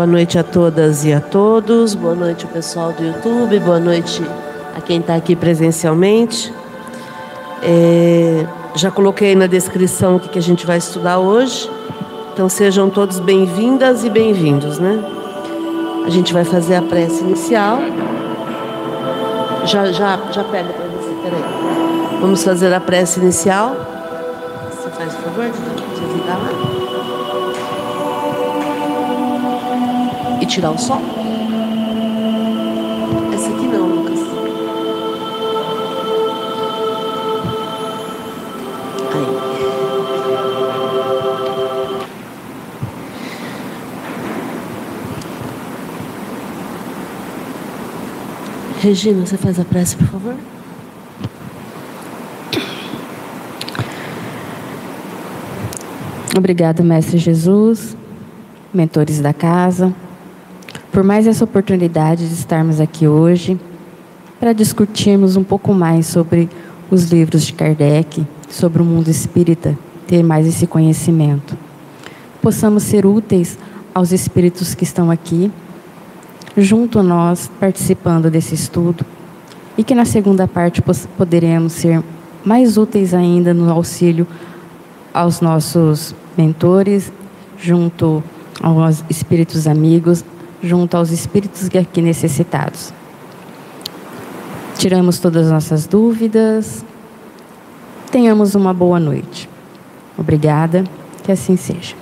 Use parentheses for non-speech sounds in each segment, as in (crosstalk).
Boa noite a todas e a todos. Boa noite, pessoal do YouTube. Boa noite a quem está aqui presencialmente. É, já coloquei na descrição o que, que a gente vai estudar hoje. Então sejam todos bem-vindas e bem-vindos, né? A gente vai fazer a prece inicial. Já, já, já pega para você, peraí. Vamos fazer a prece inicial. Tirar o som? Esse aqui não, Lucas. Aí. Regina, você faz a prece, por favor? Obrigada, Mestre Jesus, mentores da casa, por mais essa oportunidade de estarmos aqui hoje para discutirmos um pouco mais sobre os livros de Kardec, sobre o mundo espírita, ter mais esse conhecimento. Possamos ser úteis aos espíritos que estão aqui, junto a nós, participando desse estudo, e que na segunda parte poderemos ser mais úteis ainda no auxílio aos nossos mentores, junto aos espíritos amigos, junto aos espíritos aqui necessitados. Tiramos todas as nossas dúvidas. Tenhamos uma boa noite. Obrigada, que assim seja.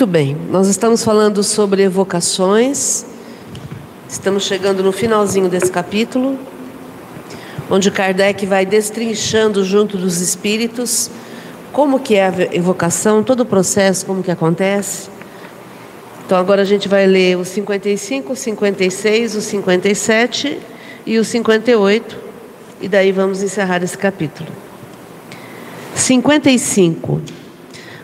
Muito bem, nós estamos falando sobre evocações. Estamos chegando no finalzinho desse capítulo, onde Kardec vai destrinchando junto dos espíritos como que é a evocação, todo o processo, como que acontece. Então agora a gente vai ler o 55, o 56, o 57 e o 58 e daí vamos encerrar esse capítulo. 55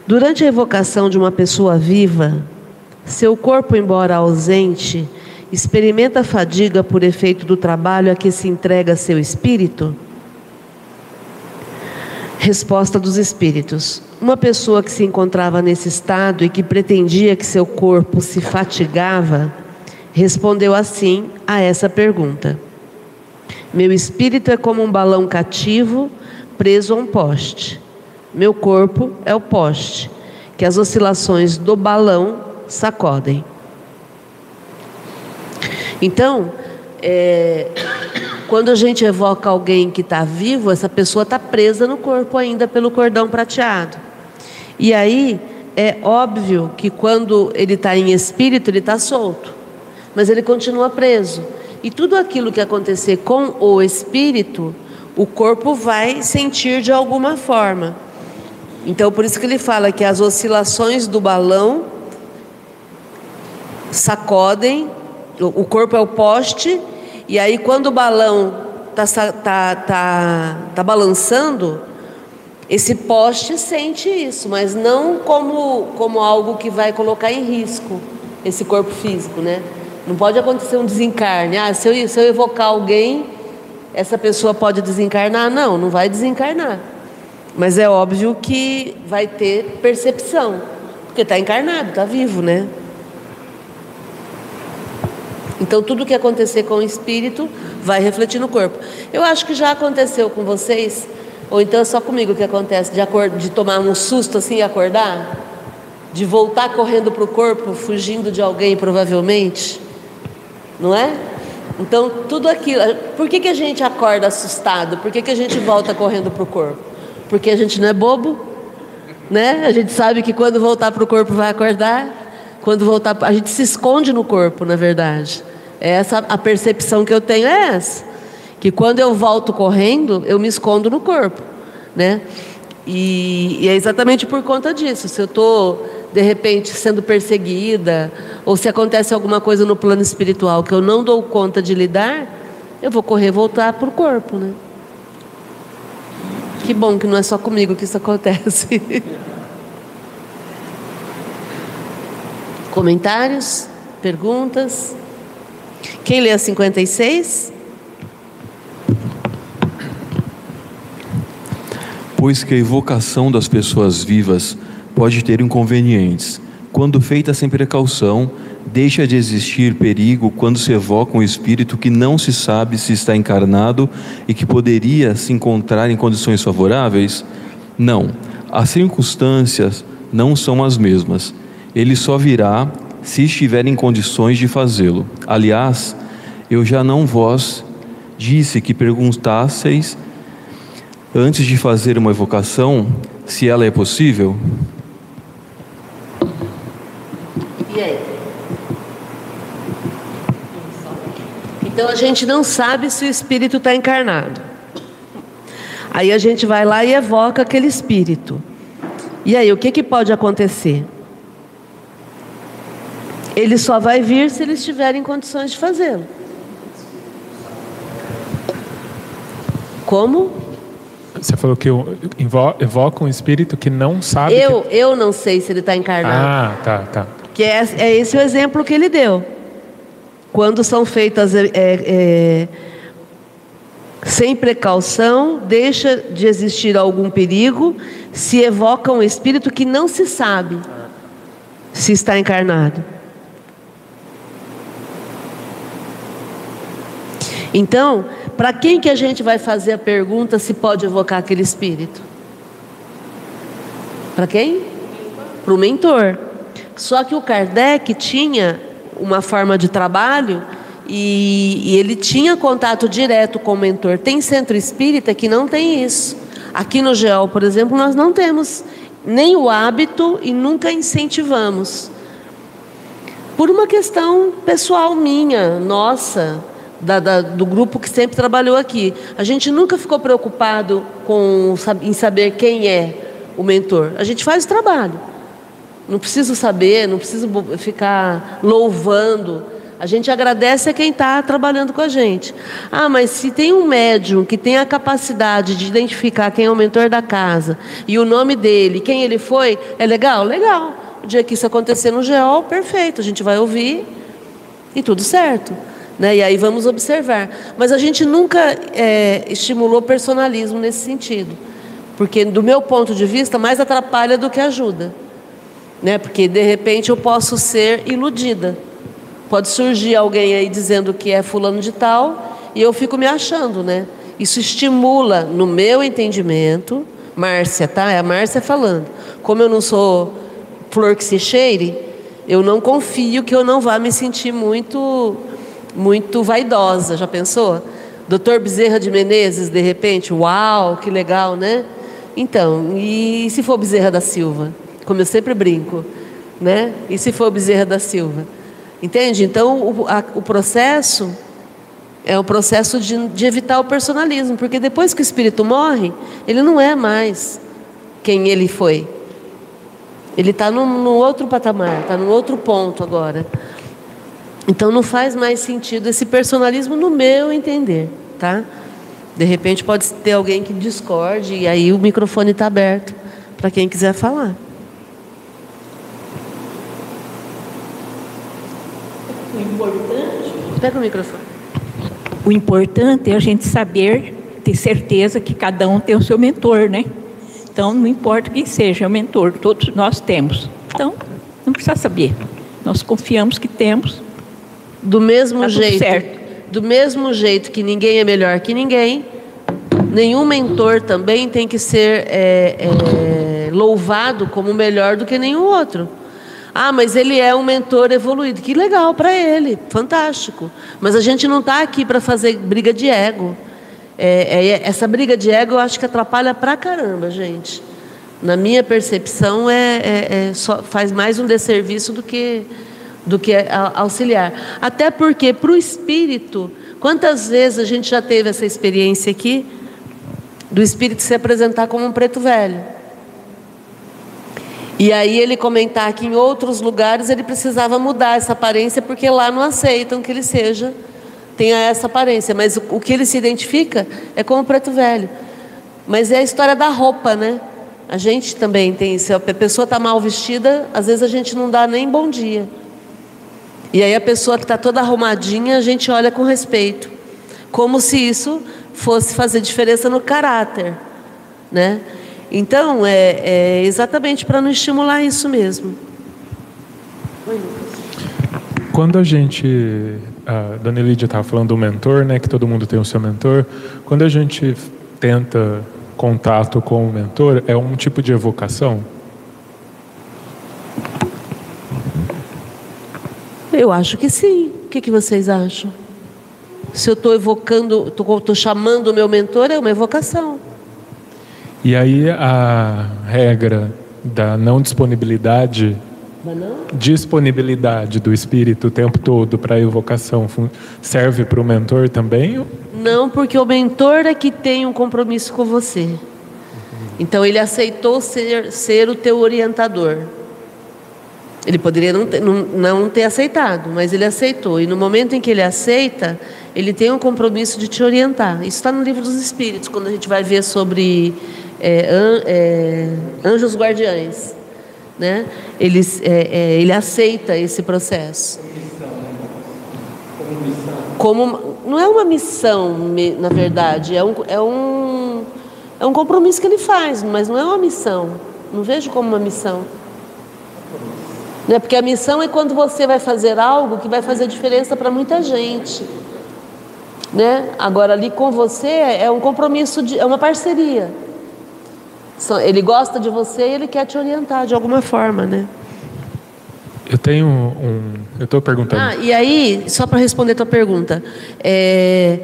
Durante a evocação de uma pessoa viva, seu corpo, embora ausente, experimenta fadiga por efeito do trabalho a que se entrega seu espírito? Resposta dos espíritos: Uma pessoa que se encontrava nesse estado e que pretendia que seu corpo se fatigava, respondeu assim a essa pergunta: Meu espírito é como um balão cativo preso a um poste. Meu corpo é o poste, que as oscilações do balão sacodem. Então, é, quando a gente evoca alguém que está vivo, essa pessoa está presa no corpo ainda pelo cordão prateado. E aí é óbvio que quando ele está em espírito, ele está solto, mas ele continua preso. E tudo aquilo que acontecer com o espírito, o corpo vai sentir de alguma forma. Então, por isso que ele fala que as oscilações do balão sacodem, o corpo é o poste, e aí quando o balão está tá, tá, tá balançando, esse poste sente isso, mas não como, como algo que vai colocar em risco esse corpo físico, né? Não pode acontecer um desencarne. Ah, se eu, se eu evocar alguém, essa pessoa pode desencarnar? Não, não vai desencarnar. Mas é óbvio que vai ter percepção, porque está encarnado, está vivo, né? Então tudo que acontecer com o espírito vai refletir no corpo. Eu acho que já aconteceu com vocês, ou então é só comigo que acontece, de, de tomar um susto assim e acordar, de voltar correndo para o corpo, fugindo de alguém provavelmente, não é? Então tudo aquilo. Por que, que a gente acorda assustado? Por que, que a gente volta correndo para o corpo? Porque a gente não é bobo, né? A gente sabe que quando voltar para o corpo vai acordar, quando voltar, a gente se esconde no corpo, na verdade. É essa a percepção que eu tenho é essa, que quando eu volto correndo, eu me escondo no corpo, né? E, e é exatamente por conta disso. Se eu estou de repente sendo perseguida, ou se acontece alguma coisa no plano espiritual que eu não dou conta de lidar, eu vou correr voltar para o corpo, né? Que bom que não é só comigo que isso acontece. Comentários? Perguntas? Quem lê a 56? Pois que a evocação das pessoas vivas pode ter inconvenientes. Quando feita sem precaução, deixa de existir perigo quando se evoca um espírito que não se sabe se está encarnado e que poderia se encontrar em condições favoráveis? Não. As circunstâncias não são as mesmas. Ele só virá se estiver em condições de fazê-lo. Aliás, eu já não vos disse que perguntasseis antes de fazer uma evocação se ela é possível? E aí? Então a gente não sabe se o espírito está encarnado. Aí a gente vai lá e evoca aquele espírito. E aí, o que, que pode acontecer? Ele só vai vir se ele estiver em condições de fazê-lo. Como? Você falou que evoca um espírito que não sabe. Eu, que... eu não sei se ele está encarnado. Ah, tá, tá. Que é, é esse o exemplo que ele deu. Quando são feitas é, é, sem precaução, deixa de existir algum perigo, se evoca um espírito que não se sabe se está encarnado. Então, para quem que a gente vai fazer a pergunta se pode evocar aquele espírito? Para quem? Para o mentor. Só que o Kardec tinha uma forma de trabalho e, e, ele tinha contato direto com o mentor. Tem centro espírita que não tem isso. Aqui no GEL, por exemplo, nós não temos nem o hábito e nunca incentivamos. Por uma questão pessoal minha, nossa da, da, do grupo que sempre trabalhou aqui. A gente nunca ficou preocupado com, em saber quem é o mentor. A gente faz o trabalho. Não preciso saber, não preciso ficar louvando. A gente agradece a quem está trabalhando com a gente. Ah, mas se tem um médium que tem a capacidade de identificar quem é o mentor da casa e o nome dele, quem ele foi, é legal? Legal. O dia que isso acontecer no GEOL, perfeito. A gente vai ouvir e tudo certo. Né? E aí vamos observar. Mas a gente nunca é, estimulou personalismo nesse sentido. Porque, do meu ponto de vista, mais atrapalha do que ajuda. Né? Porque, de repente, eu posso ser iludida. Pode surgir alguém aí dizendo que é fulano de tal e eu fico me achando, né? Isso estimula, no meu entendimento, Márcia, tá? É a Márcia falando. Como eu não sou flor que se cheire, eu não confio que eu não vá me sentir muito muito vaidosa, já pensou? Doutor Bezerra de Menezes, de repente, uau, que legal, né? Então, e se for Bezerra da Silva? Como eu sempre brinco, né? E se for Bezerra da Silva? Entende? Então, o, a, o processo é o processo de, de, evitar o personalismo, porque depois que o espírito morre, ele não é mais quem ele foi. Ele está num, outro patamar, está num outro ponto agora. Então não faz mais sentido esse personalismo no meu entender, tá? De repente pode ter alguém que discorde e aí o microfone está aberto para quem quiser falar. O importante. Pega o microfone. O importante é a gente saber, ter certeza que cada um tem o seu mentor, né? Então não importa quem seja o mentor, todos nós temos. Então não precisa saber. Nós confiamos que temos do mesmo tá jeito, do mesmo jeito que ninguém é melhor que ninguém, nenhum mentor também tem que ser é, é, louvado como melhor do que nenhum outro. Ah, mas ele é um mentor evoluído. Que legal para ele, fantástico. Mas a gente não está aqui para fazer briga de ego. É, é, essa briga de ego eu acho que atrapalha pra caramba, gente. Na minha percepção, é, é, é faz mais um desserviço do que do que auxiliar. Até porque, para o espírito, quantas vezes a gente já teve essa experiência aqui, do espírito se apresentar como um preto velho? E aí ele comentar que em outros lugares ele precisava mudar essa aparência porque lá não aceitam que ele seja tenha essa aparência, mas o, o que ele se identifica é como preto velho. Mas é a história da roupa, né? A gente também tem, se a pessoa está mal vestida, às vezes a gente não dá nem bom dia. E aí a pessoa que está toda arrumadinha, a gente olha com respeito, como se isso fosse fazer diferença no caráter, né? Então é, é exatamente para não estimular isso mesmo. Quando a gente, a Dona Lídia estava falando do mentor, né? Que todo mundo tem o seu mentor. Quando a gente tenta contato com o mentor é um tipo de evocação? Eu acho que sim. O que, que vocês acham? Se eu estou evocando, estou chamando o meu mentor, é uma evocação. E aí a regra da não disponibilidade disponibilidade do espírito o tempo todo para a evocação serve para o mentor também? Não, porque o mentor é que tem um compromisso com você. Então ele aceitou ser, ser o teu orientador. Ele poderia não ter, não, não ter aceitado, mas ele aceitou. E no momento em que ele aceita, ele tem um compromisso de te orientar. Isso está no livro dos Espíritos, quando a gente vai ver sobre é, an, é, anjos guardiães. Né? Ele, é, é ele aceita esse processo. Como não é uma missão, na verdade, é um, é um, é um compromisso que ele faz, mas não é uma missão. Não vejo como uma missão. Né? Porque a missão é quando você vai fazer algo que vai fazer diferença para muita gente. Né? Agora, ali com você é um compromisso, de, é uma parceria. Ele gosta de você e ele quer te orientar de alguma forma, né? Eu tenho um. Eu estou perguntando. Ah, e aí, só para responder a tua pergunta, é,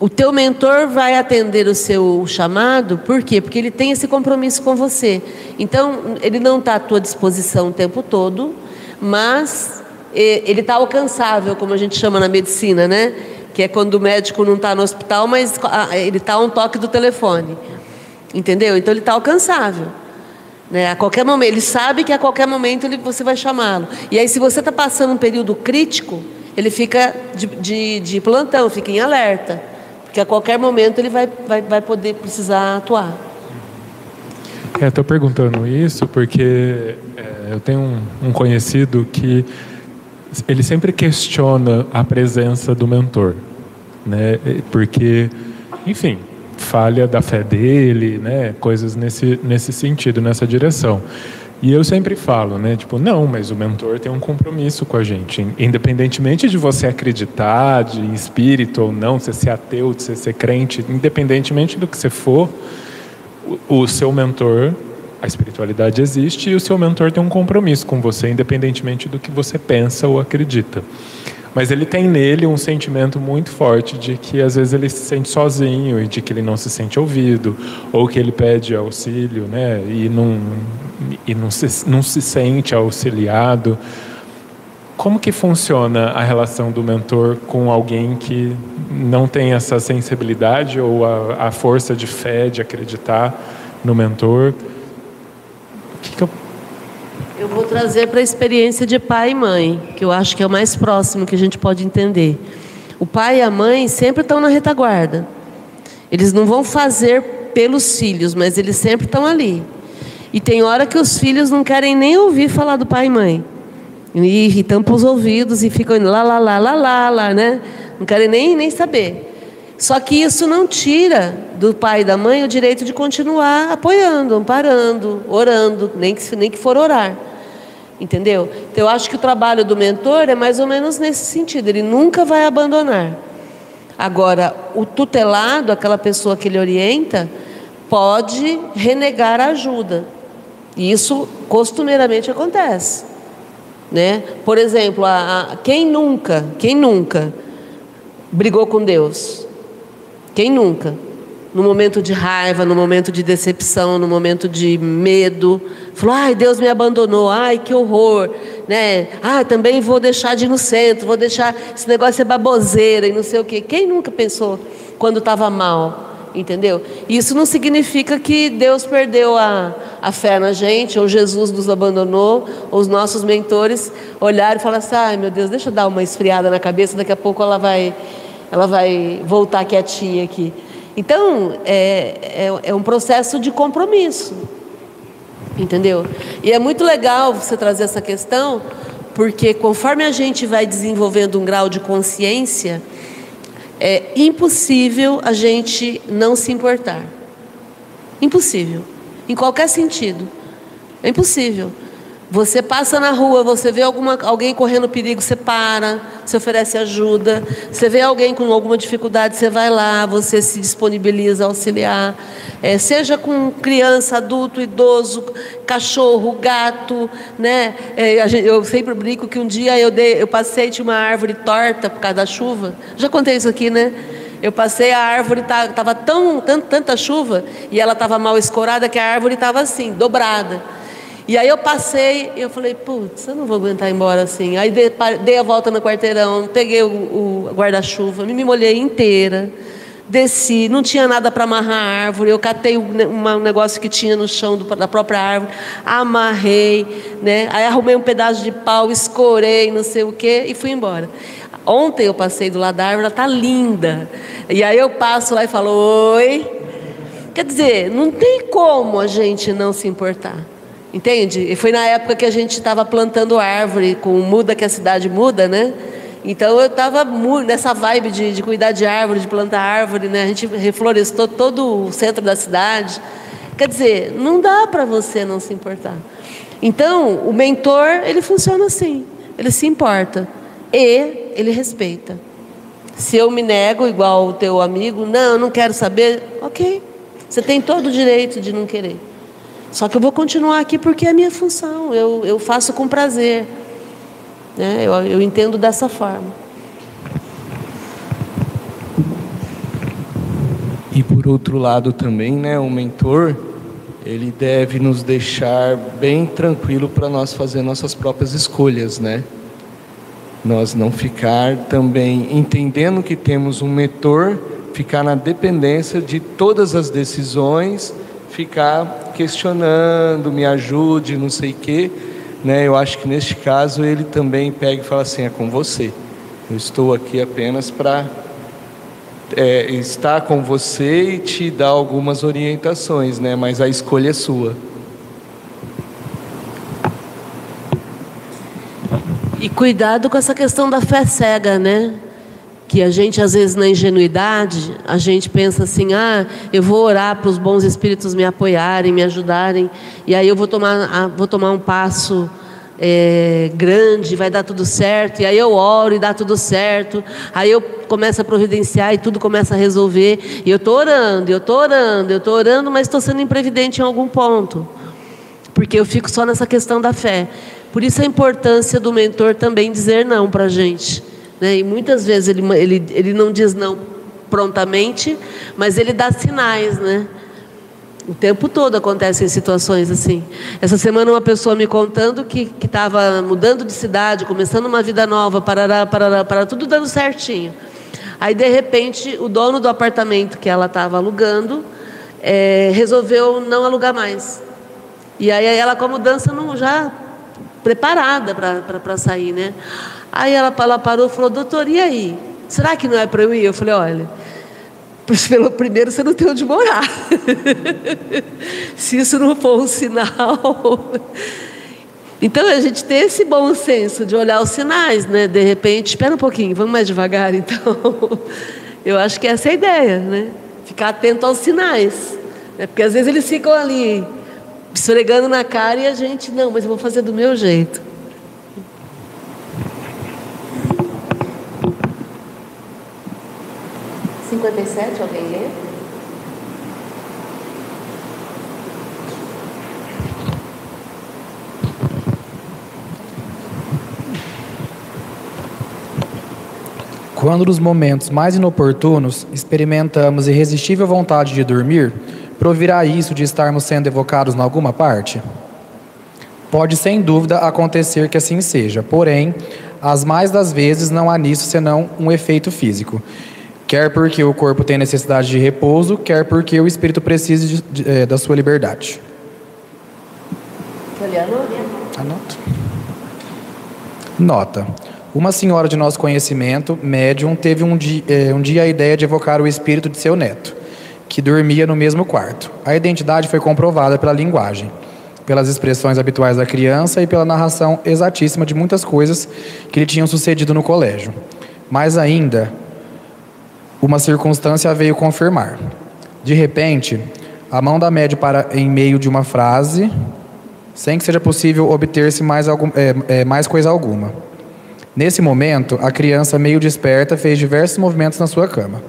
o teu mentor vai atender o seu chamado, por quê? Porque ele tem esse compromisso com você. Então, ele não está à tua disposição o tempo todo, mas ele está alcançável, como a gente chama na medicina, né? Que é quando o médico não está no hospital, mas ele está a um toque do telefone. Entendeu? Então ele está alcançável. Né? A qualquer momento, ele sabe que a qualquer momento ele, você vai chamá-lo. E aí, se você está passando um período crítico, ele fica de, de, de, plantão, fica em alerta. Porque a qualquer momento ele vai, vai, vai poder precisar atuar. É, estou perguntando isso porque é, eu tenho um, um conhecido que ele sempre questiona a presença do mentor, né? Porque, enfim, falha da fé dele, né? Coisas nesse, nesse sentido, nessa direção. E eu sempre falo, né? Tipo, não, mas o mentor tem um compromisso com a gente. Independentemente de você acreditar de espírito ou não, você é ateu, se você é crente, independentemente do que você for, o, o seu mentor, a espiritualidade existe e o seu mentor tem um compromisso com você, independentemente do que você pensa ou acredita. Mas ele tem nele um sentimento muito forte de que às vezes ele se sente sozinho e de que ele não se sente ouvido, ou que ele pede auxílio né, e, não, e não, se, não se sente auxiliado. Como que funciona a relação do mentor com alguém que não tem essa sensibilidade ou a, a força de fé, de acreditar no mentor? O que, que eu eu vou trazer para a experiência de pai e mãe, que eu acho que é o mais próximo que a gente pode entender. O pai e a mãe sempre estão na retaguarda. Eles não vão fazer pelos filhos, mas eles sempre estão ali. E tem hora que os filhos não querem nem ouvir falar do pai e mãe. E, e tampam os ouvidos e ficam lá, lá, lá, lá, lá, lá, né? Não querem nem, nem saber. Só que isso não tira do pai e da mãe o direito de continuar apoiando, amparando, orando, nem que, nem que for orar. Entendeu? Então eu acho que o trabalho do mentor é mais ou menos nesse sentido, ele nunca vai abandonar. Agora, o tutelado, aquela pessoa que ele orienta, pode renegar a ajuda. E isso costumeiramente acontece. Né? Por exemplo, a, a, quem nunca, quem nunca brigou com Deus? Quem nunca? No momento de raiva, no momento de decepção, no momento de medo, falou: "Ai, Deus me abandonou. Ai, que horror", né? Ah, também vou deixar de ir no centro, vou deixar esse negócio é baboseira e não sei o quê. Quem nunca pensou quando estava mal Entendeu? Isso não significa que Deus perdeu a, a fé na gente, ou Jesus nos abandonou, ou os nossos mentores olharam e falaram assim: ai meu Deus, deixa eu dar uma esfriada na cabeça, daqui a pouco ela vai, ela vai voltar quietinha aqui. Então, é, é, é um processo de compromisso, entendeu? E é muito legal você trazer essa questão, porque conforme a gente vai desenvolvendo um grau de consciência, é impossível a gente não se importar. Impossível. Em qualquer sentido. É impossível. Você passa na rua, você vê alguma, alguém correndo perigo, você para, você oferece ajuda. Você vê alguém com alguma dificuldade, você vai lá, você se disponibiliza a auxiliar. É, seja com criança, adulto, idoso, cachorro, gato. Né? É, eu sempre brinco que um dia eu, dei, eu passei de uma árvore torta por causa da chuva. Já contei isso aqui, né? Eu passei, a árvore estava tão, tanta chuva e ela estava mal escorada que a árvore estava assim, dobrada. E aí eu passei, eu falei, putz, eu não vou aguentar ir embora assim. Aí dei, a volta no quarteirão, peguei o, guarda-chuva, me, molhei inteira, desci, não tinha nada para amarrar a árvore, eu catei um, negócio que tinha no chão da própria árvore, amarrei, né? Aí arrumei um pedaço de pau, escorei, não sei o quê, e fui embora. Ontem eu passei do lado da árvore, ela está linda. E aí eu passo lá e falo, oi. Quer dizer, não tem como a gente não se importar. Entende? E foi na época que a gente estava plantando árvore, com muda que a cidade muda, né? Então eu estava nessa vibe de, de, cuidar de árvore, de plantar árvore, né? A gente reflorestou todo o centro da cidade. Quer dizer, não dá para você não se importar. Então, o mentor, ele funciona assim. Ele se importa e ele respeita. Se eu me nego igual o teu amigo, não, eu não quero saber, ok. Você tem todo o direito de não querer. Só que eu vou continuar aqui porque é a minha função, eu, eu faço com prazer. Né? Eu, eu entendo dessa forma. E por outro lado também, né, o mentor, ele deve nos deixar bem tranquilo para nós fazer nossas próprias escolhas, né? Nós não ficar também entendendo que temos um mentor, ficar na dependência de todas as decisões ficar questionando, me ajude, não sei o quê. Né? Eu acho que neste caso ele também pega e fala assim: é com você. Eu estou aqui apenas para é, estar com você e te dar algumas orientações, né? mas a escolha é sua. E cuidado com essa questão da fé cega, né? Que a gente às vezes na ingenuidade a gente pensa assim ah eu vou orar para os bons espíritos me apoiarem me ajudarem e aí eu vou tomar vou tomar um passo é, grande vai dar tudo certo e aí eu oro e dá tudo certo aí eu começo a providenciar e tudo começa a resolver e eu estou orando eu estou orando eu estou orando mas estou sendo imprevidente em algum ponto porque eu fico só nessa questão da fé. Por isso a importância do mentor também dizer não para gente né? E muitas vezes ele, ele, ele não diz não prontamente, mas ele dá sinais, né? O tempo todo acontecem situações assim. Essa semana uma pessoa me contando que estava mudando de cidade, começando uma vida nova, parará, parará, parará, tudo dando certinho. Aí de repente o dono do apartamento que ela estava alugando é, resolveu não alugar mais. E aí ela com a mudança não, já preparada para sair, né? Aí ela, ela parou e falou, doutor, e aí? Será que não é para eu ir? Eu falei, olha, pelo primeiro você não tem onde morar. (laughs) Se isso não for um sinal. Então a gente tem esse bom senso de olhar os sinais, né? De repente, espera um pouquinho, vamos mais devagar, então. (laughs) Eu acho que essa é a ideia, né? Ficar atento aos sinais. Né? Porque às vezes eles ficam ali esfregando na cara e a gente, não, mas eu vou fazer do meu jeito. 57, alguém lê? Quando nos momentos mais inoportunos experimentamos irresistível vontade de dormir, provirá isso de estarmos sendo evocados em alguma parte? Pode sem dúvida acontecer que assim seja, porém, as mais das vezes não há nisso senão um efeito físico. Quer porque o corpo tem necessidade de repouso, quer porque o espírito precisa de, de, é, da sua liberdade. Anota. Nota. Uma senhora de nosso conhecimento, médium, teve um dia, é, um dia a ideia de evocar o espírito de seu neto, que dormia no mesmo quarto. A identidade foi comprovada pela linguagem, pelas expressões habituais da criança e pela narração exatíssima de muitas coisas que lhe tinham sucedido no colégio. Mais ainda, uma circunstância veio confirmar. De repente, a mão da médium para em meio de uma frase, sem que seja possível obter-se mais, é, é, mais coisa alguma. Nesse momento, a criança, meio desperta, fez diversos movimentos na sua cama.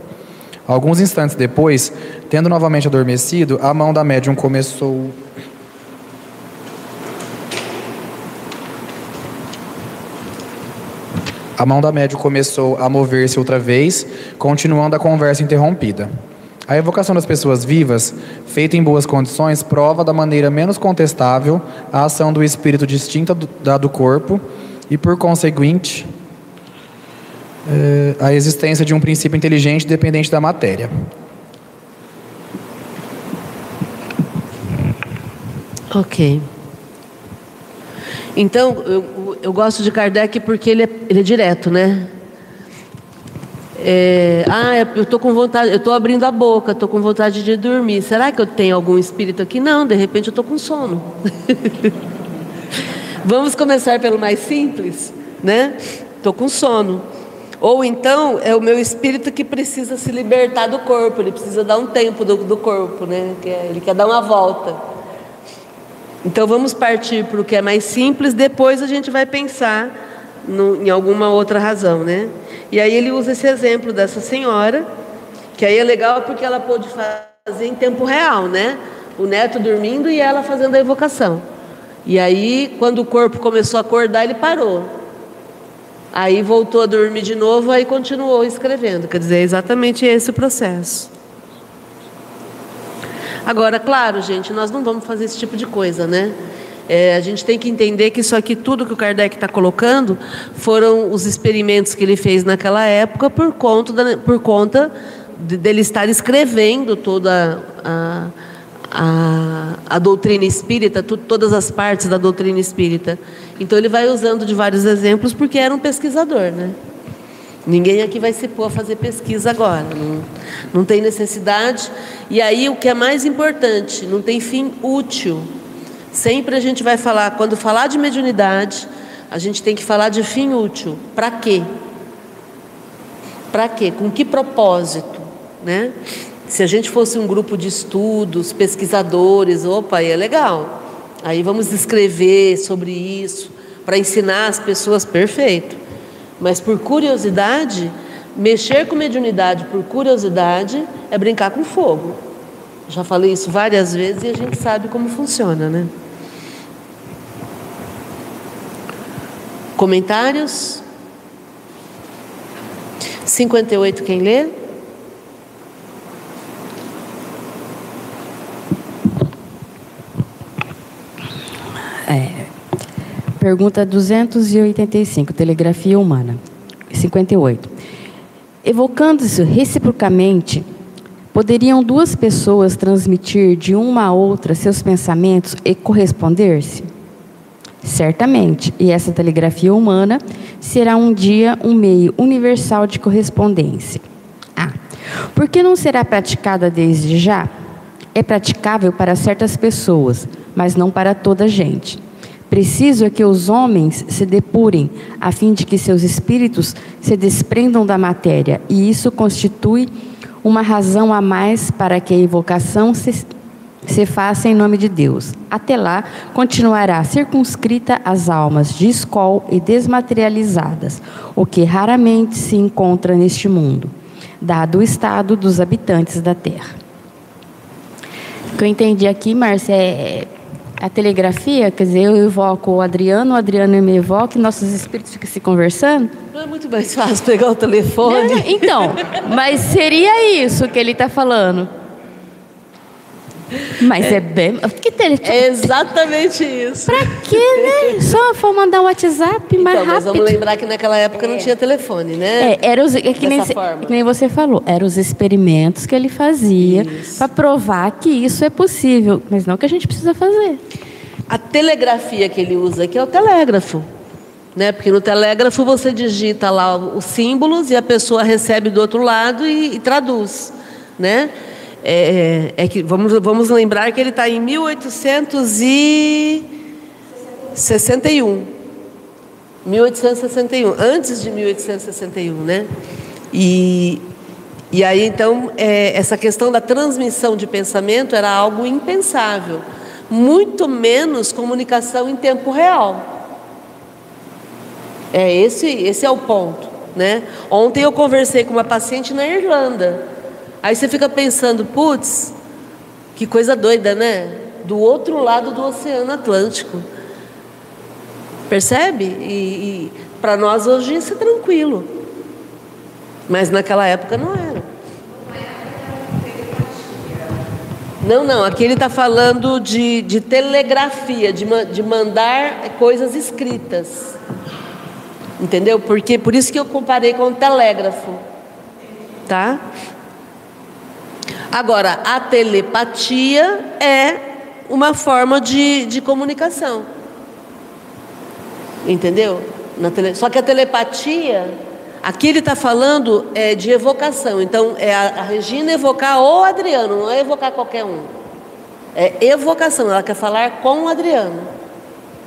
Alguns instantes depois, tendo novamente adormecido, a mão da médium começou. A mão da médium começou a mover-se outra vez, continuando a conversa interrompida. A evocação das pessoas vivas, feita em boas condições, prova da maneira menos contestável a ação do espírito distinta da do corpo e, por conseguinte, eh, a existência de um princípio inteligente dependente da matéria. Ok. Então, eu, eu gosto de Kardec porque ele é, ele é direto, né? É, ah, eu estou com vontade, eu estou abrindo a boca, estou com vontade de dormir. Será que eu tenho algum espírito aqui? Não, de repente eu estou com sono. (laughs) Vamos começar pelo mais simples, né? Estou com sono. Ou então é o meu espírito que precisa se libertar do corpo, ele precisa dar um tempo do, do corpo, né? Ele quer dar uma volta. Então vamos partir para o que é mais simples, depois a gente vai pensar no, em alguma outra razão, né? E aí ele usa esse exemplo dessa senhora, que aí é legal porque ela pôde fazer em tempo real, né? O neto dormindo e ela fazendo a evocação. E aí, quando o corpo começou a acordar, ele parou. Aí voltou a dormir de novo, aí continuou escrevendo. Quer dizer, é exatamente esse o processo. Agora, claro, gente, nós não vamos fazer esse tipo de coisa, né? É, a gente tem que entender que isso aqui, tudo que o Kardec está colocando, foram os experimentos que ele fez naquela época por conta, da, por conta de, dele estar escrevendo toda a, a, a doutrina espírita, tu, todas as partes da doutrina espírita. Então ele vai usando de vários exemplos porque era um pesquisador, né? Ninguém aqui vai se pôr a fazer pesquisa agora, não, não tem necessidade. E aí o que é mais importante, não tem fim útil. Sempre a gente vai falar, quando falar de mediunidade, a gente tem que falar de fim útil. Para quê? Para quê? Com que propósito? Né? Se a gente fosse um grupo de estudos, pesquisadores, opa, aí é legal. Aí vamos escrever sobre isso, para ensinar as pessoas, perfeito. Mas por curiosidade, mexer com mediunidade por curiosidade é brincar com fogo. Já falei isso várias vezes e a gente sabe como funciona, né? Comentários? 58, quem lê? Pergunta 285, telegrafia humana. 58. Evocando-se reciprocamente, poderiam duas pessoas transmitir de uma a outra seus pensamentos e corresponder-se? Certamente, e essa telegrafia humana será um dia um meio universal de correspondência. Ah, por que não será praticada desde já? É praticável para certas pessoas, mas não para toda a gente. Preciso é que os homens se depurem, a fim de que seus espíritos se desprendam da matéria, e isso constitui uma razão a mais para que a evocação se se faça em nome de Deus. Até lá, continuará circunscrita às almas de escol e desmaterializadas, o que raramente se encontra neste mundo, dado o estado dos habitantes da Terra. O que eu entendi aqui, Márcia, é a telegrafia, quer dizer, eu evoco o Adriano, o Adriano me evoca e nossos espíritos ficam se conversando? Não é muito mais fácil pegar o telefone? então, mas seria isso que ele está falando. Mas é, bem. Que tele... É exatamente isso. Pra quê, né? Só for mandar um WhatsApp mais então, mas rápido. vamos lembrar que naquela época não tinha telefone, né? É, era os, é que, nem, que nem você falou, eram os experimentos que ele fazia para provar que isso é possível, mas não que a gente precisa fazer. A telegrafia que ele usa aqui é o telégrafo. Né? Porque no telégrafo você digita lá os símbolos e a pessoa recebe do outro lado e, e traduz. Né? É, é que vamos, vamos lembrar que ele está em 1861. 1861, antes de 1861, né? E, e aí, então, é, essa questão da transmissão de pensamento era algo impensável. Muito menos comunicação em tempo real. É esse, esse é o ponto, né? Ontem eu conversei com uma paciente na Irlanda. Aí você fica pensando, putz, que coisa doida, né? Do outro lado do Oceano Atlântico. Percebe? E, e para nós hoje isso é tranquilo. Mas naquela época não era. Não, não, aqui ele está falando de, de telegrafia, de, de mandar coisas escritas. Entendeu? Porque por isso que eu comparei com o telégrafo. Tá? Agora, a telepatia é uma forma de, de comunicação. Entendeu? Tele... Só que a telepatia, aqui ele está falando é, de evocação. Então, é a, a Regina evocar o Adriano, não é evocar qualquer um. É evocação, ela quer falar com o Adriano.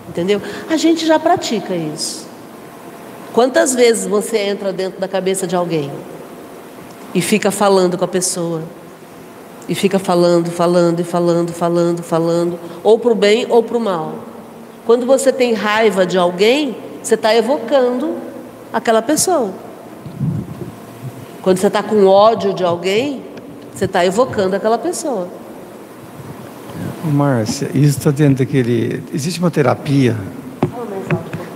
Entendeu? A gente já pratica isso. Quantas vezes você entra dentro da cabeça de alguém e fica falando com a pessoa? E fica falando, falando e falando, falando, falando, ou para o bem ou para o mal. Quando você tem raiva de alguém, você está evocando aquela pessoa. Quando você está com ódio de alguém, você está evocando aquela pessoa. Márcia, isso está dentro daquele. Existe uma terapia.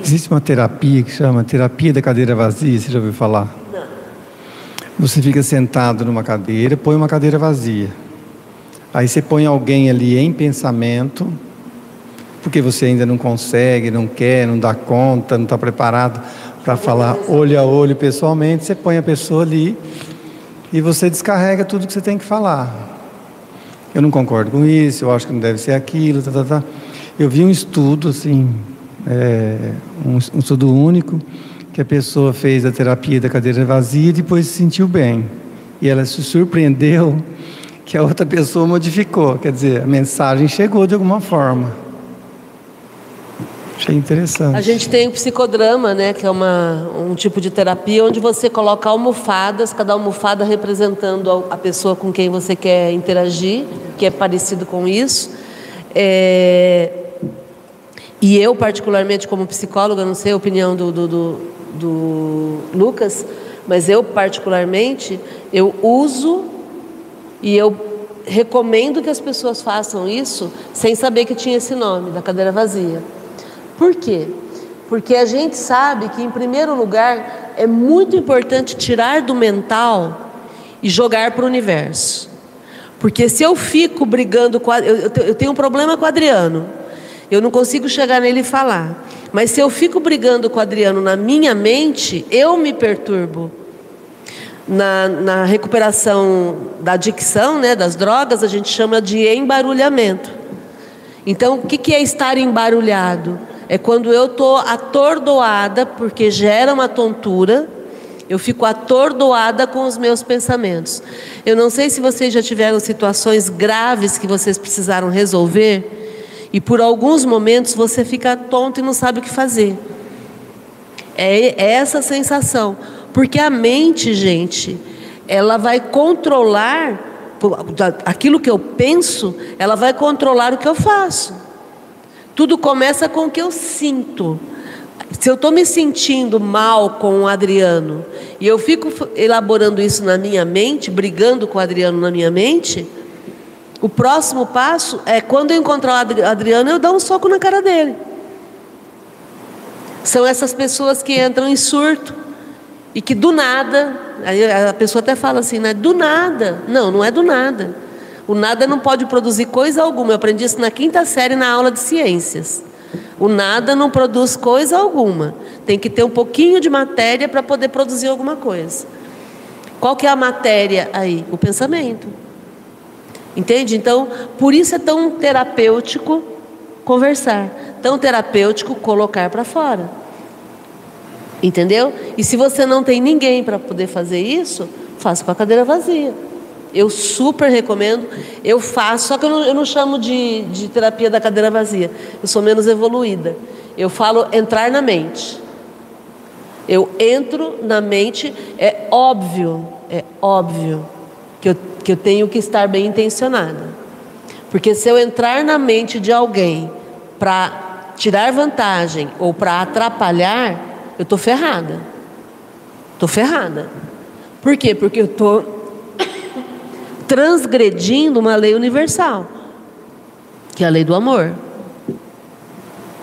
Existe uma terapia que chama terapia da cadeira vazia, você já ouviu falar? Não. Você fica sentado numa cadeira, põe uma cadeira vazia. Aí você põe alguém ali em pensamento, porque você ainda não consegue, não quer, não dá conta, não está preparado para falar olho a olho pessoalmente. Você põe a pessoa ali e você descarrega tudo que você tem que falar. Eu não concordo com isso, eu acho que não deve ser aquilo, tá, tá, tá. Eu vi um estudo, assim, é, um, um estudo único, que a pessoa fez a terapia da cadeira vazia e depois se sentiu bem. E ela se surpreendeu que a outra pessoa modificou, quer dizer, a mensagem chegou de alguma forma. Achei interessante. A gente tem o psicodrama, né, que é uma, um tipo de terapia onde você coloca almofadas, cada almofada representando a, pessoa com quem você quer interagir, que é parecido com isso. É, e eu, particularmente, como psicóloga, não sei a opinião do, do, do, do Lucas, mas eu, particularmente, eu uso e eu recomendo que as pessoas façam isso sem saber que tinha esse nome, da cadeira vazia. Por quê? Porque a gente sabe que, em primeiro lugar, é muito importante tirar do mental e jogar para o universo. Porque se eu fico brigando com. Eu tenho um problema com o Adriano. Eu não consigo chegar nele e falar. Mas se eu fico brigando com o Adriano na minha mente, eu me perturbo. Na, na recuperação da adicção, né, das drogas, a gente chama de embarulhamento. Então, o que, que é estar embarulhado? É quando eu estou atordoada, porque gera uma tontura, eu fico atordoada com os meus pensamentos. Eu não sei se vocês já tiveram situações graves que vocês precisaram resolver, e por alguns momentos você fica tonto e não sabe o que fazer. É, é essa sensação. Porque a mente, gente, ela vai controlar aquilo que eu penso, ela vai controlar o que eu faço. Tudo começa com o que eu sinto. Se eu estou me sentindo mal com o Adriano e eu fico elaborando isso na minha mente, brigando com o Adriano na minha mente, o próximo passo é quando eu encontrar o Adri- Adriano, eu dar um soco na cara dele. São essas pessoas que entram em surto e que do nada, a pessoa até fala assim, né? Do nada. Não, não é do nada. O nada não pode produzir coisa alguma. Eu aprendi isso na quinta série na aula de ciências. O nada não produz coisa alguma. Tem que ter um pouquinho de matéria para poder produzir alguma coisa. Qual que é a matéria aí? O pensamento. Entende? Então, por isso é tão terapêutico conversar, tão terapêutico colocar para fora. Entendeu? E se você não tem ninguém para poder fazer isso, faça com a cadeira vazia. Eu super recomendo, eu faço, só que eu não, eu não chamo de, de terapia da cadeira vazia, eu sou menos evoluída. Eu falo entrar na mente. Eu entro na mente, é óbvio, é óbvio que eu, que eu tenho que estar bem intencionada. Porque se eu entrar na mente de alguém para tirar vantagem ou para atrapalhar, eu estou ferrada. Estou ferrada. Por quê? Porque eu estou transgredindo uma lei universal, que é a lei do amor.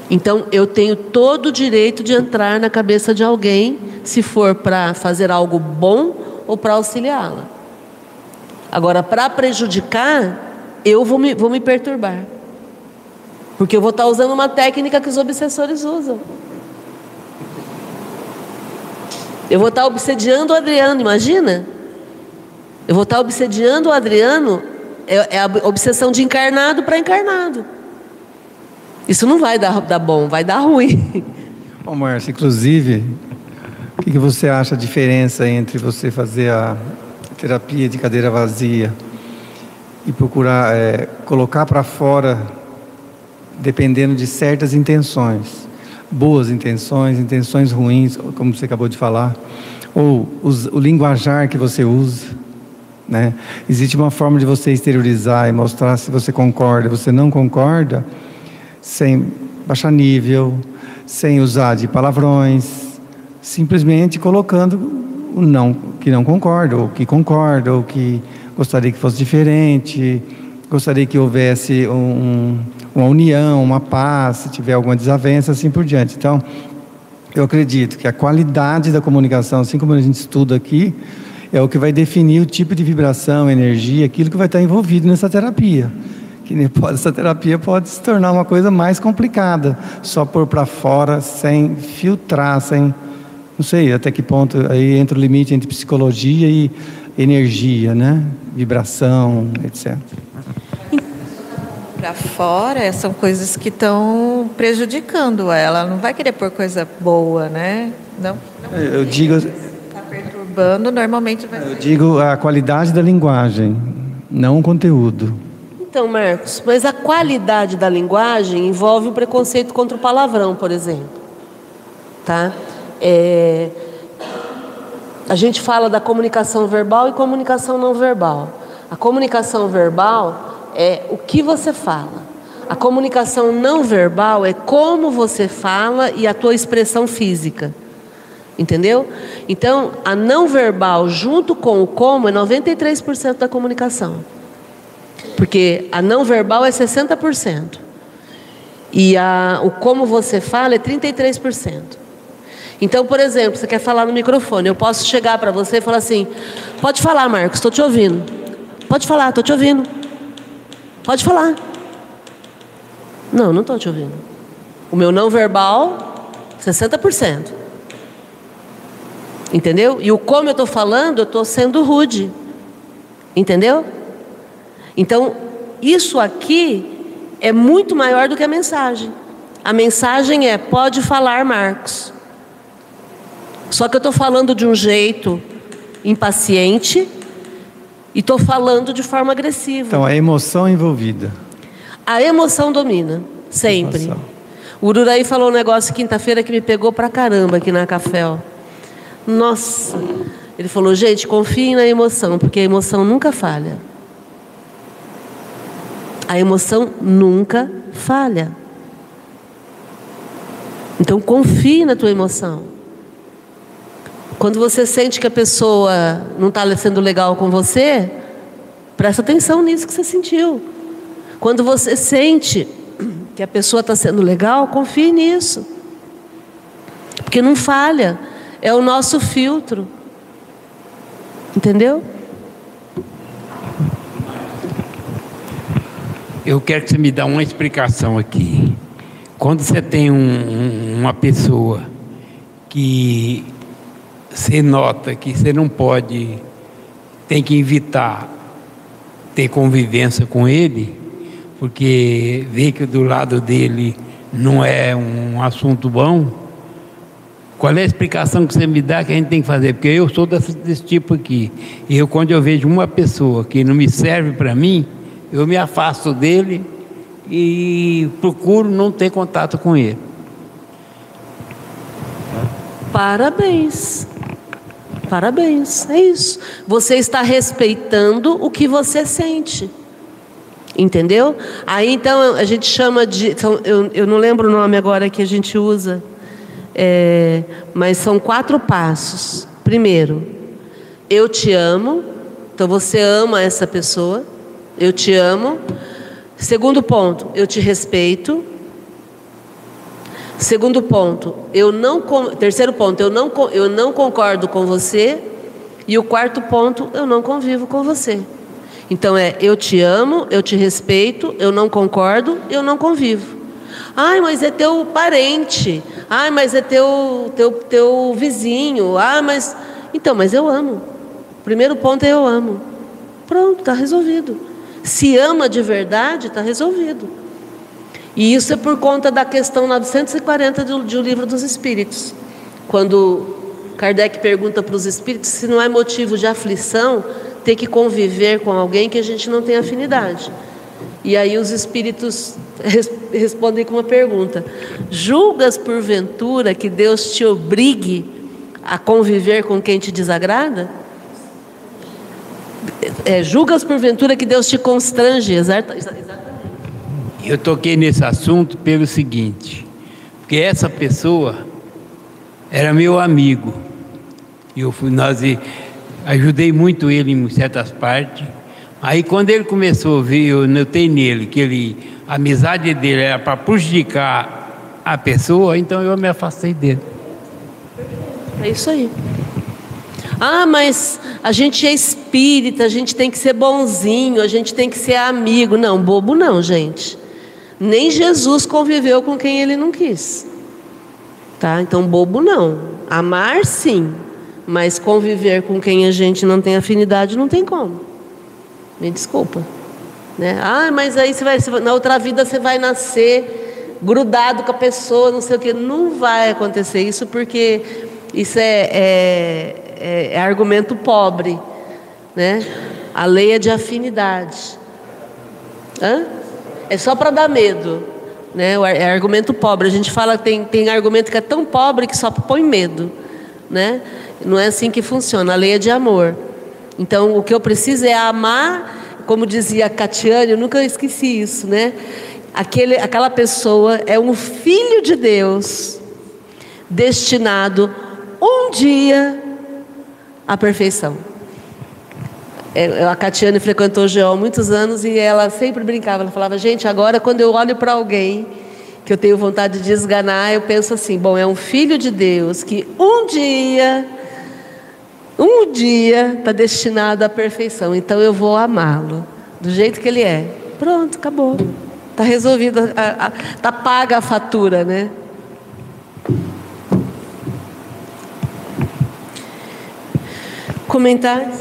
Então eu tenho todo o direito de entrar na cabeça de alguém, se for para fazer algo bom ou para auxiliá-la. Agora, para prejudicar, eu vou me, vou me perturbar. Porque eu vou estar tá usando uma técnica que os obsessores usam. Eu vou estar obsediando o Adriano, imagina? Eu vou estar obsediando o Adriano, é, é a obsessão de encarnado para encarnado. Isso não vai dar, dar bom, vai dar ruim. (laughs) Bom, Márcia, inclusive, o que, que você acha a diferença entre você fazer a terapia de cadeira vazia e procurar é, colocar para fora, dependendo de certas intenções, boas intenções, intenções ruins, como você acabou de falar, ou os, o linguajar que você usa. Né? Existe uma forma de você exteriorizar e mostrar se você concorda, você não concorda, sem baixar nível, sem usar de palavrões, simplesmente colocando o não que não concorda, ou que concorda, ou que gostaria que fosse diferente, gostaria que houvesse um, uma união, uma paz, se tiver alguma desavença, assim por diante. Então, eu acredito que a qualidade da comunicação, assim como a gente estuda aqui, é o que vai definir o tipo de vibração, energia, aquilo que vai estar envolvido nessa terapia. Que essa terapia pode se tornar uma coisa mais complicada, só pôr para fora, sem filtrar, sem. Não sei até que ponto aí entra o limite entre psicologia e energia, né? Vibração, etc. Para fora são coisas que estão prejudicando ela. Não vai querer pôr coisa boa, né? Não. não eu digo urbano normalmente vai Eu digo a qualidade da linguagem, não o conteúdo. Então, Marcos, mas a qualidade da linguagem envolve o preconceito contra o palavrão, por exemplo. Tá? É... A gente fala da comunicação verbal e comunicação não verbal. A comunicação verbal é o que você fala. A comunicação não verbal é como você fala e a tua expressão física. Entendeu? Então, a não verbal junto com o como é 93% da comunicação. Porque a não verbal é 60%. E a, o como você fala é 33%. Então, por exemplo, você quer falar no microfone, eu posso chegar para você e falar assim: pode falar, Marcos, estou te ouvindo. Pode falar, estou te ouvindo. Pode falar. Não, não estou te ouvindo. O meu não verbal, 60%. Entendeu? E o como eu estou falando, eu estou sendo rude. Entendeu? Então, isso aqui é muito maior do que a mensagem. A mensagem é: pode falar, Marcos. Só que eu estou falando de um jeito impaciente e estou falando de forma agressiva. Então, a emoção envolvida. A emoção domina, sempre. Emoção. O Ururaí falou um negócio quinta-feira que me pegou pra caramba aqui na Café. Ó. Nossa, ele falou, gente, confiem na emoção, porque a emoção nunca falha. A emoção nunca falha. Então confie na tua emoção. Quando você sente que a pessoa não está sendo legal com você, presta atenção nisso que você sentiu. Quando você sente que a pessoa está sendo legal, confie nisso. Porque não falha é o nosso filtro. Entendeu? Eu quero que você me dê uma explicação aqui. Quando você tem um, um, uma pessoa que você nota que você não pode, tem que evitar ter convivência com ele, porque vê que do lado dele não é um assunto bom, qual é a explicação que você me dá que a gente tem que fazer? Porque eu sou desse, desse tipo aqui. Eu, quando eu vejo uma pessoa que não me serve para mim, eu me afasto dele e procuro não ter contato com ele. Parabéns. Parabéns. É isso. Você está respeitando o que você sente. Entendeu? Aí então a gente chama de. Eu, eu não lembro o nome agora que a gente usa, é, mas são quatro passos. Primeiro, eu te amo, então você ama essa pessoa, eu te amo. Segundo ponto, eu te respeito. Segundo ponto, eu não terceiro ponto, eu não eu não concordo com você. E o quarto ponto, eu não convivo com você. Então é eu te amo, eu te respeito, eu não concordo, eu não convivo. Ai, mas é teu parente. Ai, mas é teu teu teu vizinho. Ah, mas então, mas eu amo. Primeiro ponto é eu amo. Pronto, está resolvido. Se ama de verdade, está resolvido. E isso é por conta da questão 940 do, do Livro dos Espíritos. Quando Kardec pergunta para os espíritos se não é motivo de aflição ter que conviver com alguém que a gente não tem afinidade. E aí os espíritos (laughs) res respondem com uma pergunta: Julgas porventura que Deus te obrigue a conviver com quem te desagrada? É, julgas porventura que Deus te constrange? Exatamente. Eu toquei nesse assunto pelo seguinte, porque essa pessoa era meu amigo. Eu fui, nós ajudei muito ele em certas partes. Aí quando ele começou a ver, eu notei nele que ele, a amizade dele era para prejudicar a pessoa, então eu me afastei dele. É isso aí. Ah, mas a gente é espírita, a gente tem que ser bonzinho, a gente tem que ser amigo. Não, bobo não, gente. Nem Jesus conviveu com quem ele não quis. Tá? Então, bobo não. Amar sim, mas conviver com quem a gente não tem afinidade não tem como. Me desculpa. Né? Ah, mas aí você vai, na outra vida você vai nascer grudado com a pessoa, não sei o que. Não vai acontecer isso porque isso é, é, é, é argumento pobre. Né? A lei é de afinidade. Hã? É só para dar medo. Né? É argumento pobre. A gente fala que tem, tem argumento que é tão pobre que só põe medo. Né? Não é assim que funciona. A lei é de amor. Então, o que eu preciso é amar, como dizia Catiane, eu nunca esqueci isso, né? Aquele, aquela pessoa é um filho de Deus, destinado um dia à perfeição. É, a Catiane frequentou o GEO há muitos anos e ela sempre brincava. Ela falava: Gente, agora quando eu olho para alguém que eu tenho vontade de esganar, eu penso assim: Bom, é um filho de Deus que um dia um dia está destinado à perfeição, então eu vou amá-lo do jeito que ele é. Pronto, acabou. Está resolvido, está paga a fatura, né? Comentários?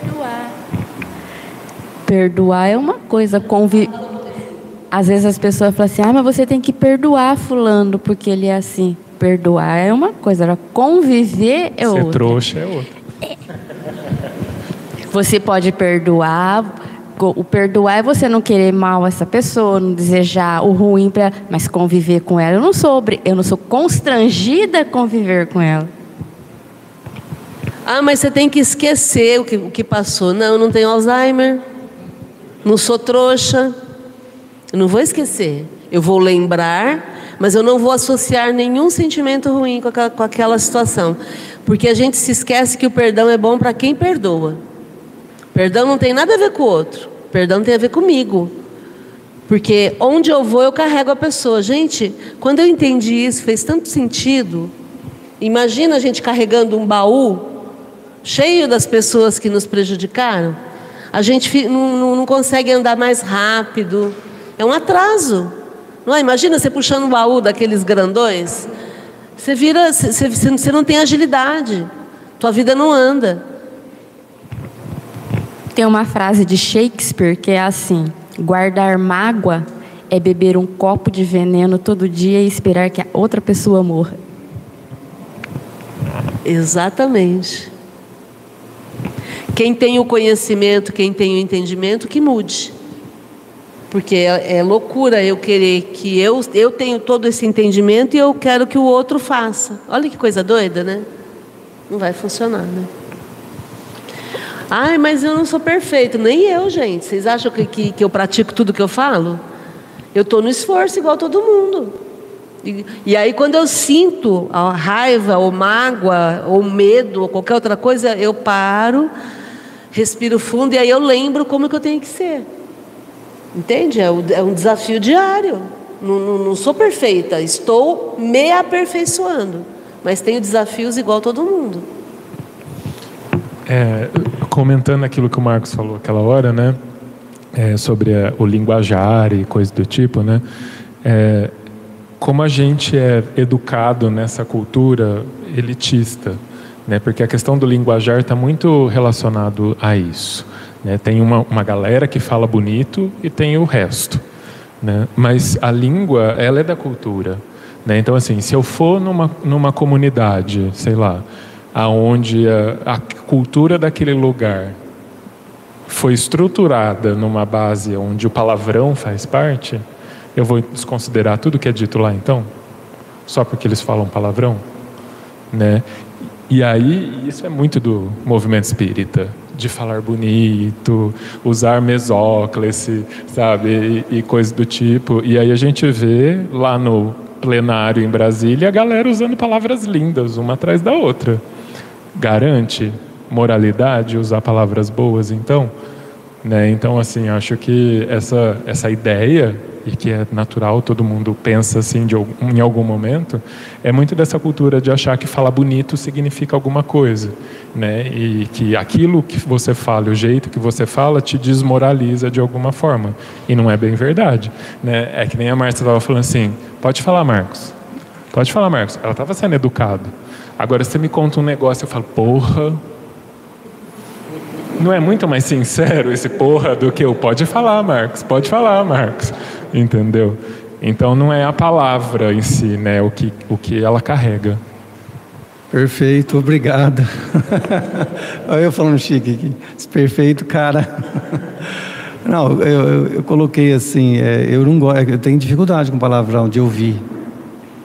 Perdoar. Perdoar é uma coisa, convi... às vezes as pessoas falam assim, ah, mas você tem que perdoar fulano porque ele é assim perdoar é uma coisa, agora conviver é Ser outra. Ser trouxa é outra. Você pode perdoar. O perdoar é você não querer mal essa pessoa, não desejar o ruim para, mas conviver com ela. Eu não sou, eu não sou constrangida a conviver com ela. Ah, mas você tem que esquecer o que, o que passou. Não, eu não tenho Alzheimer. Não sou trouxa. Não vou esquecer. Eu vou lembrar mas eu não vou associar nenhum sentimento ruim com aquela, com aquela situação, porque a gente se esquece que o perdão é bom para quem perdoa. Perdão não tem nada a ver com o outro, perdão tem a ver comigo. Porque onde eu vou, eu carrego a pessoa. Gente, quando eu entendi isso, fez tanto sentido. Imagina a gente carregando um baú cheio das pessoas que nos prejudicaram. A gente não, não- consegue andar mais rápido. É um atraso. Não é? Imagina você puxando um baú daqueles grandões. Você vira, você, você- você não tem agilidade. Tua vida não anda. Tem uma frase de Shakespeare que é assim: guardar mágoa é beber um copo de veneno todo dia e esperar que a outra pessoa morra. Exatamente. Quem tem o conhecimento, quem tem o entendimento, que mude. Porque é, é loucura eu querer que eu, eu tenho todo esse entendimento e eu quero que o outro faça. Olha que coisa doida, né? Não vai funcionar, né? Ai, mas eu não sou perfeito. Nem eu, gente. Vocês acham que, que, que eu pratico tudo que eu falo? Eu estou no esforço igual todo mundo. E, e aí, quando eu sinto a raiva, ou mágoa, ou medo, ou qualquer outra coisa, eu paro, respiro fundo e aí eu lembro como que eu tenho que ser. Entende? É, é um desafio diário. Não, não- não sou perfeita, estou me aperfeiçoando. Mas tenho desafios igual todo mundo. É, comentando aquilo que o Marcos falou aquela hora, né? é, sobre é, o linguajar e coisas do tipo, né? É, como a gente é educado nessa cultura elitista, né? Porque a questão do linguajar está muito relacionado a isso. Né? Tem uma, uma galera que fala bonito e tem o resto, né? Mas a língua, ela é da cultura, né? Então, assim, se eu for numa numa comunidade, sei lá, aonde a, a cultura daquele lugar foi estruturada numa base onde o palavrão faz parte, eu vou desconsiderar tudo que é dito lá então? Só porque eles falam palavrão? Né? E aí, isso é muito do movimento espírita, de falar bonito, usar mesóclise, sabe, e, e coisas do tipo. E aí a gente vê lá no plenário em Brasília a galera usando palavras lindas, uma atrás da outra. Garante moralidade usar palavras boas, então? Né? Então, assim, acho que essa, essa ideia, e que é natural, todo mundo pensa assim de, em algum momento, é muito dessa cultura de achar que falar bonito significa alguma coisa. Né? E que aquilo que você fala, o jeito que você fala, te desmoraliza de alguma forma. E não é bem verdade. Né? É que nem a Márcia estava falando assim: pode falar, Marcos. Pode falar, Marcos. Ela estava sendo educada. Agora, você me conta um negócio, eu falo, porra, não é muito mais sincero esse porra do que o pode falar, Marcos, pode falar, Marcos. Entendeu? Então não é a palavra em si, né? O que, o que ela carrega. Perfeito, obrigado. (laughs) Olha eu falando chique aqui. Perfeito, cara. (laughs) Não, eu, eu, eu coloquei assim, é, eu não gosto, eu tenho dificuldade com palavrão de ouvir.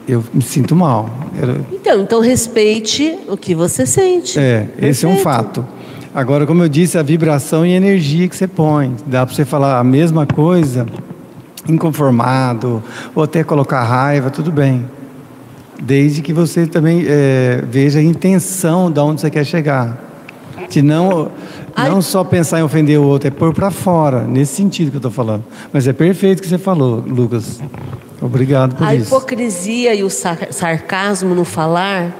Eu me sinto mal. Eu- Então, então respeite o que você sente. é, esse é um Perfeito. fato. Agora, como eu disse, a vibração e a energia que você põe. Dá para você falar a mesma coisa, inconformado, ou até colocar raiva, tudo bem. Desde que você também é, veja a intenção de onde você quer chegar. De não, não só pensar em ofender o outro, é pôr para fora, nesse sentido que eu estou falando. Mas é perfeito o que você falou, Lucas. Obrigado por A isso. hipocrisia e o sar- sarcasmo no falar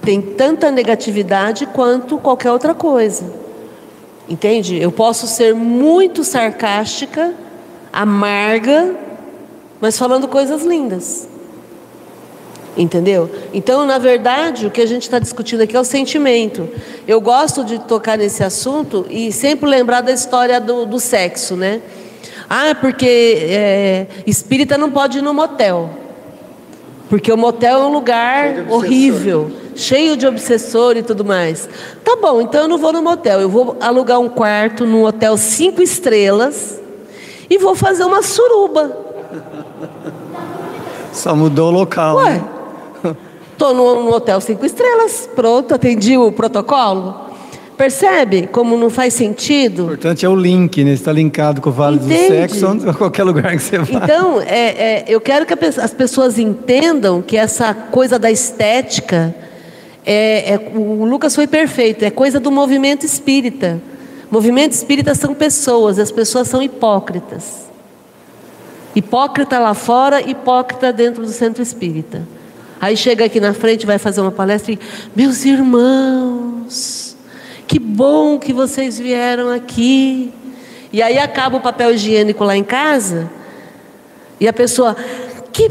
tem tanta negatividade quanto qualquer outra coisa. Entende? Eu posso ser muito sarcástica, amarga, mas falando coisas lindas. Entendeu? Então, na verdade, o que a gente está discutindo aqui é o sentimento. Eu gosto de tocar nesse assunto e sempre lembrar da história do, do sexo, né? Ah, porque é, espírita não pode ir no motel. Porque o motel é um lugar horrível, cheio de obsessor e tudo mais. Tá bom, então eu não vou no motel. Eu vou alugar um quarto num hotel cinco estrelas e vou fazer uma suruba. Só mudou o local. Ué, né? Estou num hotel cinco estrelas, pronto, atendi o protocolo. Percebe como não faz O sentido? importante é o link, né? Está linkado com o Vale do Entende? Sexo, onde, qualquer lugar que você vá. Então, é, é, eu quero que as pessoas entendam que essa coisa da estética, é, é- o Lucas foi perfeito, é coisa do movimento espírita. Movimento espírita são pessoas, as pessoas são hipócritas. Hipócrita lá fora, hipócrita dentro do centro espírita. Aí chega aqui na frente, vai fazer uma palestra e, meus irmãos, Que bom que vocês vieram aqui. E aí acaba o papel higiênico lá em casa, e a pessoa, que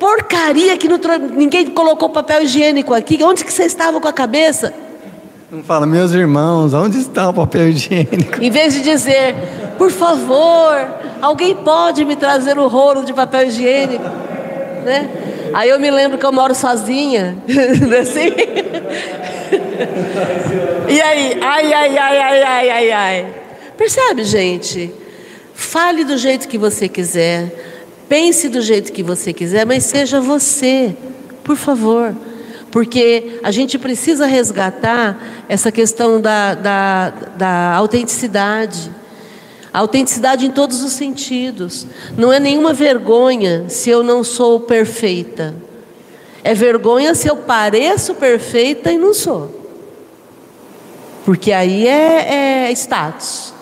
porcaria que não, ninguém colocou papel higiênico aqui, onde que vocês estavam com a cabeça? Não fala, meus irmãos, onde está o papel higiênico? Em vez de dizer, por favor, alguém pode me trazer o rolo de papel higiênico? Né? Aí eu me lembro que eu moro sozinha, (laughs) assim. e aí, ai, ai, ai, ai, ai, ai, ai. Percebe, gente? Fale do jeito que você quiser, pense do jeito que você quiser, mas seja você, por favor. Porque a gente precisa resgatar essa questão da, da, da autenticidade. A autenticidade em todos os sentidos. Não é nenhuma vergonha se eu não sou perfeita. É vergonha se eu pareço perfeita e não sou. Porque aí é, é status.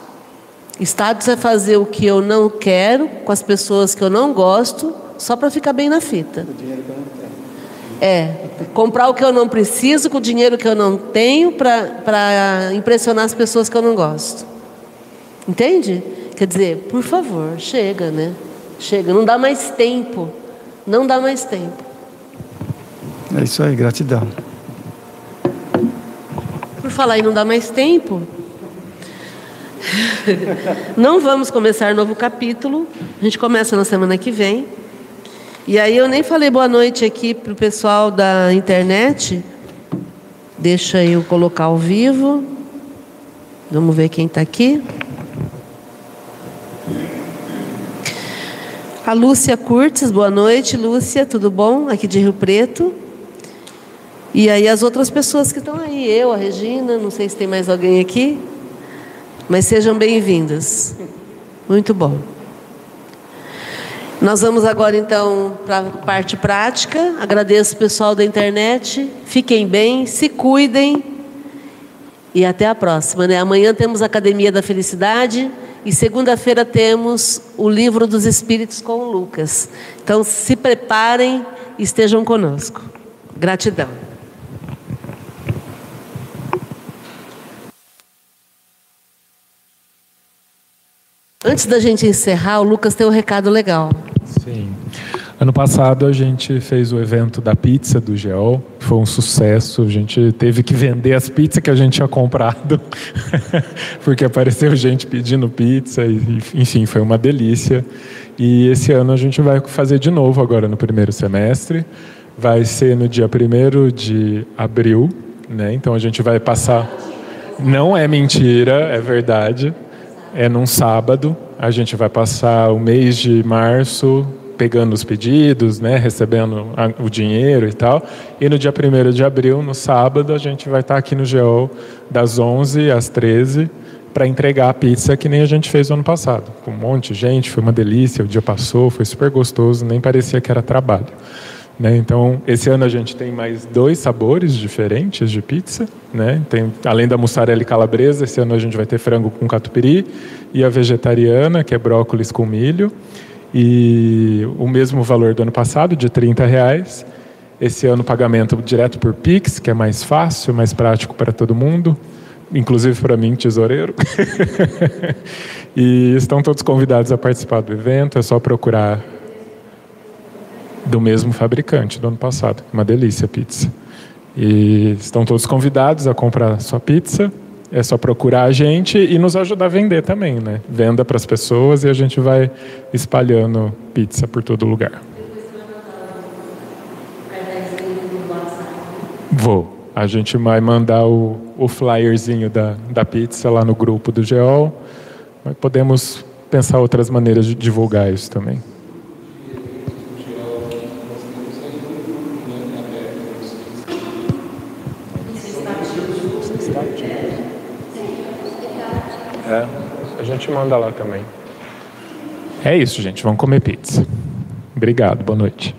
Status é fazer o que eu não quero com as pessoas que eu não gosto, só para ficar bem na fita. É, comprar o que eu não preciso com o dinheiro que eu não tenho para impressionar as pessoas que eu não gosto. Entende? Quer dizer, por favor, chega, né? Chega, não dá mais tempo. Não dá mais tempo. É isso aí, gratidão. Por falar em não dá mais tempo, (laughs) não vamos começar novo capítulo. A gente começa na semana que vem. E aí eu nem falei boa noite aqui para o pessoal da internet. Deixa eu colocar ao vivo. Vamos ver quem está aqui. A Lúcia Curtis, boa noite, Lúcia, tudo bom? Aqui de Rio Preto. E aí as outras pessoas que estão aí, eu, a Regina, não sei se tem mais alguém aqui, mas sejam bem-vindas. Muito bom. Nós vamos agora então para a parte prática. Agradeço o pessoal da internet. Fiquem bem, se cuidem e até a próxima. Né? Amanhã temos a Academia da Felicidade e segunda-feira temos o Livro dos Espíritos com o Lucas. Então se preparem e estejam conosco. Gratidão. Antes da gente encerrar, o Lucas tem um recado legal. Sim. Ano passado a gente fez o evento da pizza do Geol, foi um sucesso. A gente teve que vender as pizzas que a gente tinha comprado, (laughs) porque apareceu gente pedindo pizza, e, enfim, foi uma delícia. E esse ano a gente vai fazer de novo agora no primeiro semestre. Vai ser no dia 1 de abril, né? Então a gente vai passar. Não é mentira, é verdade é num sábado. A gente vai passar o mês de março pegando os pedidos, né, recebendo o dinheiro e tal. E no dia 1 de abril, no sábado, a gente vai estar aqui no GEOL das 11 às 13 para entregar a pizza que nem a gente fez no ano passado. Com um monte de gente, foi uma delícia, o dia passou, foi super gostoso, nem parecia que era trabalho. Né? Então, esse ano a gente tem mais dois sabores diferentes de pizza. Né? Tem, além da mussarela e calabresa, esse ano a gente vai ter frango com catupiry e a vegetariana, que é brócolis com milho. E o mesmo valor do ano passado, de 30 reais. Esse ano pagamento direto por Pix, que é mais fácil, mais prático para todo mundo, inclusive para mim, tesoureiro. (laughs) e estão todos convidados a participar do evento, é só procurar do mesmo fabricante do ano passado. Uma delícia a pizza. E estão todos convidados a comprar sua pizza. É só procurar a gente e nos ajudar a vender também, né? Venda para as pessoas e a gente vai espalhando pizza por todo lugar. Vou. A gente vai mandar o, o flyerzinho da, da pizza lá no grupo do GEOL. Podemos pensar outras maneiras de divulgar isso também. É, gente manda lá também. É isso, gente. Vamos comer pizza. Obrigado. Boa noite.